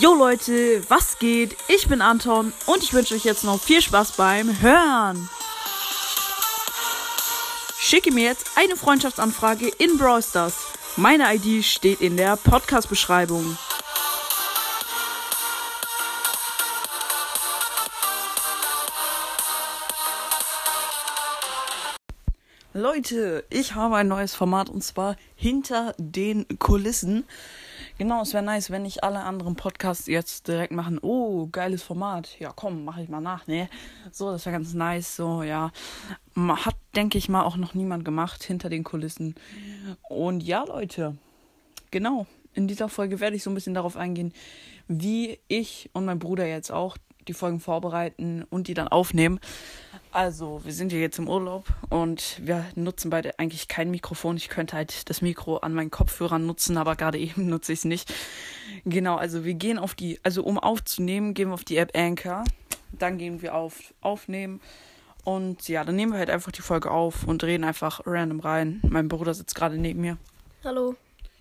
Jo Leute, was geht? Ich bin Anton und ich wünsche euch jetzt noch viel Spaß beim Hören. Schicke mir jetzt eine Freundschaftsanfrage in Brawl Stars. Meine ID steht in der Podcast-Beschreibung. Leute, ich habe ein neues Format und zwar hinter den Kulissen. Genau, es wäre nice, wenn nicht alle anderen Podcasts jetzt direkt machen, oh, geiles Format. Ja, komm, mach ich mal nach, ne? So, das wäre ganz nice, so, ja. Hat, denke ich mal, auch noch niemand gemacht hinter den Kulissen. Und ja, Leute, genau, in dieser Folge werde ich so ein bisschen darauf eingehen, wie ich und mein Bruder jetzt auch die Folgen vorbereiten und die dann aufnehmen. Also, wir sind ja jetzt im Urlaub und wir nutzen beide eigentlich kein Mikrofon. Ich könnte halt das Mikro an meinen Kopfhörern nutzen, aber gerade eben nutze ich es nicht. Genau, also wir gehen auf die, also um aufzunehmen, gehen wir auf die App Anchor. Dann gehen wir auf Aufnehmen. Und ja, dann nehmen wir halt einfach die Folge auf und reden einfach random rein. Mein Bruder sitzt gerade neben mir. Hallo.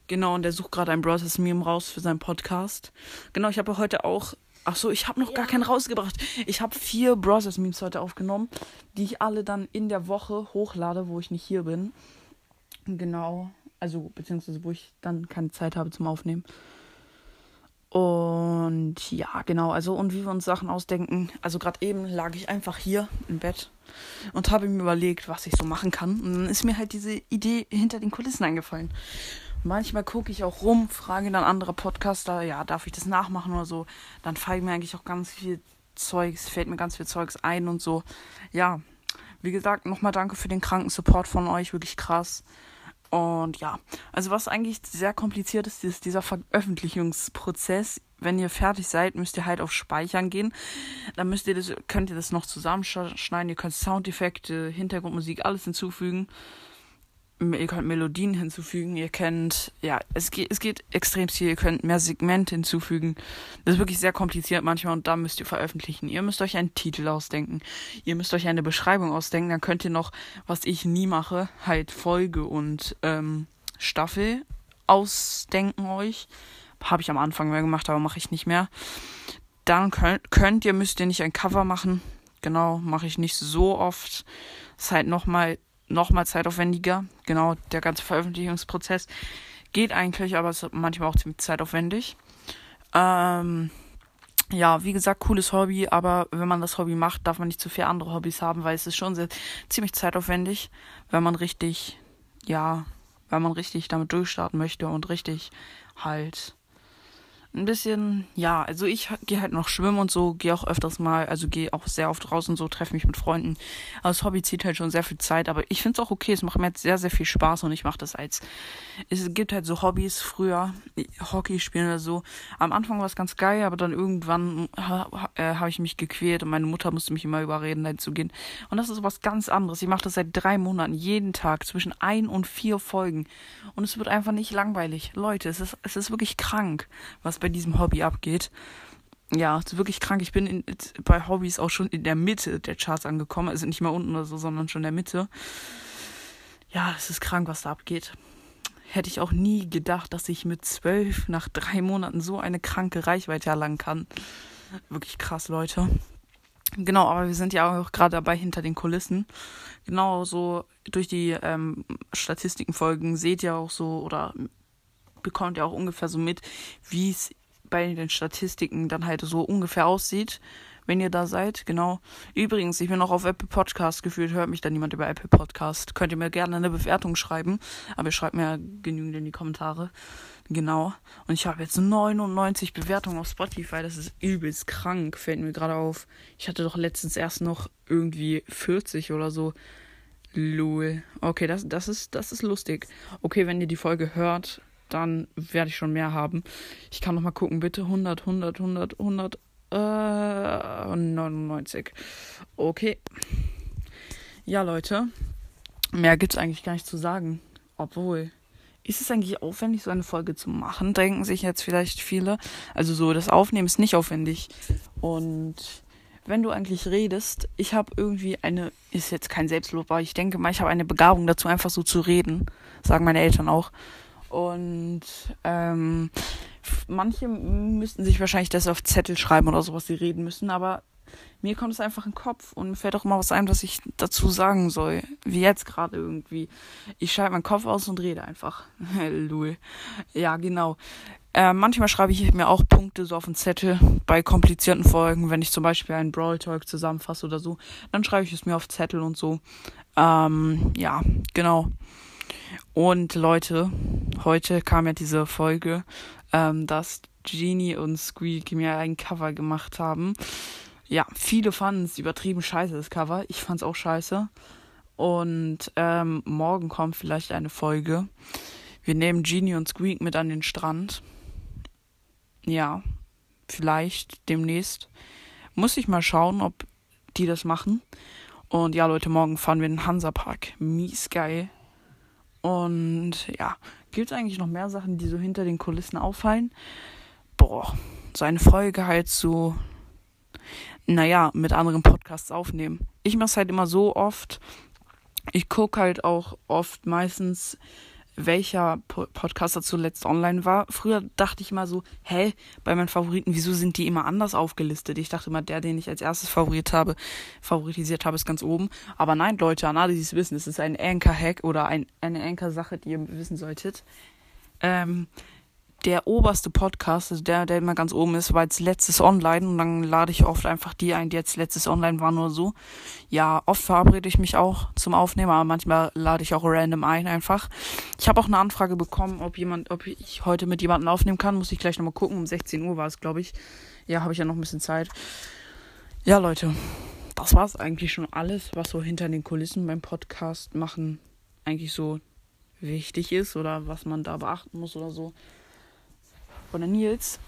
Genau, und der sucht gerade ein Browsers Meme raus für seinen Podcast. Genau, ich habe heute auch Ach so, ich habe noch ja. gar keinen rausgebracht. Ich habe vier Browsers Memes heute aufgenommen, die ich alle dann in der Woche hochlade, wo ich nicht hier bin. Genau. Also, beziehungsweise wo ich dann keine Zeit habe zum Aufnehmen. Und ja, genau. Also, und wie wir uns Sachen ausdenken. Also, gerade eben lag ich einfach hier im Bett und habe mir überlegt, was ich so machen kann. Und dann ist mir halt diese Idee hinter den Kulissen eingefallen. Manchmal gucke ich auch rum, frage dann andere Podcaster, ja, darf ich das nachmachen oder so. Dann fällt mir eigentlich auch ganz viel Zeugs, fällt mir ganz viel Zeugs ein und so. Ja, wie gesagt, nochmal danke für den kranken Support von euch, wirklich krass. Und ja, also was eigentlich sehr kompliziert ist, ist dieser Veröffentlichungsprozess. Wenn ihr fertig seid, müsst ihr halt auf Speichern gehen. Dann müsst ihr das, könnt ihr das noch zusammenschneiden. Ihr könnt Soundeffekte, Hintergrundmusik, alles hinzufügen ihr könnt Melodien hinzufügen, ihr könnt, ja, es geht, es geht extrem viel, ihr könnt mehr Segmente hinzufügen. Das ist wirklich sehr kompliziert manchmal und da müsst ihr veröffentlichen. Ihr müsst euch einen Titel ausdenken. Ihr müsst euch eine Beschreibung ausdenken. Dann könnt ihr noch, was ich nie mache, halt Folge und ähm, Staffel ausdenken euch. Habe ich am Anfang mehr gemacht, aber mache ich nicht mehr. Dann könnt, könnt ihr, müsst ihr nicht ein Cover machen. Genau, mache ich nicht so oft. ist halt nochmal nochmal zeitaufwendiger. Genau, der ganze Veröffentlichungsprozess geht eigentlich, aber ist manchmal auch ziemlich zeitaufwendig. Ähm, ja, wie gesagt, cooles Hobby, aber wenn man das Hobby macht, darf man nicht zu viele andere Hobbys haben, weil es ist schon sehr, ziemlich zeitaufwendig, wenn man richtig, ja, wenn man richtig damit durchstarten möchte und richtig halt ein bisschen, ja, also ich gehe halt noch schwimmen und so, gehe auch öfters mal, also gehe auch sehr oft raus und so, treffe mich mit Freunden. Aber das Hobby zieht halt schon sehr viel Zeit, aber ich finde es auch okay, es macht mir jetzt sehr, sehr viel Spaß und ich mache das als, es gibt halt so Hobbys früher, Hockey spielen oder so. Am Anfang war es ganz geil, aber dann irgendwann ha, äh, habe ich mich gequält und meine Mutter musste mich immer überreden, dahin zu gehen. Und das ist was ganz anderes. Ich mache das seit drei Monaten, jeden Tag, zwischen ein und vier Folgen. Und es wird einfach nicht langweilig. Leute, es ist, es ist wirklich krank, was bei diesem Hobby abgeht. Ja, wirklich krank. Ich bin in, bei Hobbys auch schon in der Mitte der Charts angekommen. Also nicht mal unten oder so, sondern schon in der Mitte. Ja, es ist krank, was da abgeht. Hätte ich auch nie gedacht, dass ich mit zwölf nach drei Monaten so eine kranke Reichweite erlangen kann. Wirklich krass, Leute. Genau, aber wir sind ja auch gerade dabei hinter den Kulissen. Genau so durch die ähm, Statistikenfolgen seht ihr auch so oder bekommt ihr auch ungefähr so mit, wie es bei den Statistiken dann halt so ungefähr aussieht, wenn ihr da seid. Genau. Übrigens, ich bin auch auf Apple Podcast gefühlt, hört mich da niemand über Apple Podcast. Könnt ihr mir gerne eine Bewertung schreiben, aber ihr schreibt mir genügend in die Kommentare. Genau. Und ich habe jetzt 99 Bewertungen auf Spotify. Das ist übelst krank, fällt mir gerade auf. Ich hatte doch letztens erst noch irgendwie 40 oder so. Lol. Okay, das, das, ist, das ist lustig. Okay, wenn ihr die Folge hört, dann werde ich schon mehr haben. Ich kann noch mal gucken, bitte 100, 100, 100, 100, äh, 99. Okay. Ja, Leute, mehr gibt es eigentlich gar nicht zu sagen. Obwohl, ist es eigentlich aufwendig, so eine Folge zu machen? Denken sich jetzt vielleicht viele. Also so, das Aufnehmen ist nicht aufwendig. Und wenn du eigentlich redest, ich habe irgendwie eine, ist jetzt kein Selbstlob, aber ich denke mal, ich habe eine Begabung dazu, einfach so zu reden. Sagen meine Eltern auch. Und ähm, Manche müssten sich wahrscheinlich das auf Zettel schreiben oder so, was sie reden müssen, aber mir kommt es einfach in den Kopf und mir fällt auch immer was ein, was ich dazu sagen soll. Wie jetzt gerade irgendwie. Ich schalte meinen Kopf aus und rede einfach. Lul. Ja, genau. Äh, manchmal schreibe ich mir auch Punkte so auf den Zettel bei komplizierten Folgen, wenn ich zum Beispiel einen Brawl Talk zusammenfasse oder so, dann schreibe ich es mir auf Zettel und so. Ähm, ja, genau. Und Leute, heute kam ja diese Folge, ähm, dass Genie und Squeak mir ein Cover gemacht haben. Ja, viele fanden es übertrieben scheiße, das Cover. Ich fand es auch scheiße. Und ähm, morgen kommt vielleicht eine Folge. Wir nehmen Genie und Squeak mit an den Strand ja, vielleicht demnächst. Muss ich mal schauen, ob die das machen. Und ja, Leute, morgen fahren wir in den Hansapark. Mies geil. Und ja, gibt es eigentlich noch mehr Sachen, die so hinter den Kulissen auffallen? Boah, so eine Folge halt so, naja, mit anderen Podcasts aufnehmen. Ich mache es halt immer so oft. Ich gucke halt auch oft meistens welcher Podcaster zuletzt online war. Früher dachte ich immer so, hä, bei meinen Favoriten, wieso sind die immer anders aufgelistet? Ich dachte immer, der, den ich als erstes favorit habe, favoritisiert habe, ist ganz oben. Aber nein, Leute, an es wissen, es ist ein Anchor-Hack oder ein, eine Anchor-Sache, die ihr wissen solltet. Ähm, der oberste Podcast, also der, der immer ganz oben ist, war als letztes online und dann lade ich oft einfach die ein, die jetzt letztes online waren oder so. Ja, oft verabrede ich mich auch zum Aufnehmen, aber manchmal lade ich auch random ein einfach. Ich habe auch eine Anfrage bekommen, ob jemand, ob ich heute mit jemandem aufnehmen kann. Muss ich gleich nochmal gucken. Um 16 Uhr war es, glaube ich. Ja, habe ich ja noch ein bisschen Zeit. Ja, Leute, das war es eigentlich schon alles, was so hinter den Kulissen beim Podcast machen eigentlich so wichtig ist oder was man da beachten muss oder so. Oder Nils,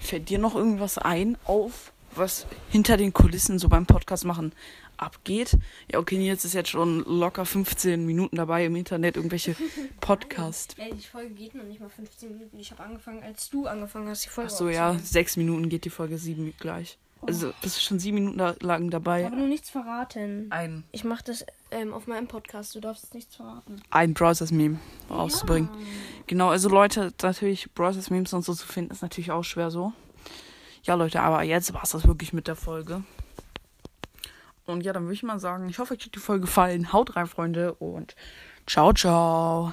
fällt dir noch irgendwas ein auf, was hinter den Kulissen so beim Podcast machen abgeht? Ja, okay, Nils ist jetzt schon locker 15 Minuten dabei im Internet, irgendwelche Podcasts. Ey, die Folge geht noch nicht mal 15 Minuten. Ich habe angefangen, als du angefangen hast, die Folge Ach so, ja, sechs Minuten geht die Folge, sieben gleich. Also, das ist schon sieben Minuten lang dabei. Ich habe noch nichts verraten. Ein. Ich mache das ähm, auf meinem Podcast. Du darfst nichts verraten. Ein Browsers-Meme rauszubringen. Ja. Genau, also Leute, natürlich Browsers-Memes und so zu finden, ist natürlich auch schwer so. Ja, Leute, aber jetzt war es das wirklich mit der Folge. Und ja, dann würde ich mal sagen, ich hoffe, euch hat die Folge gefallen. Haut rein, Freunde, und ciao, ciao.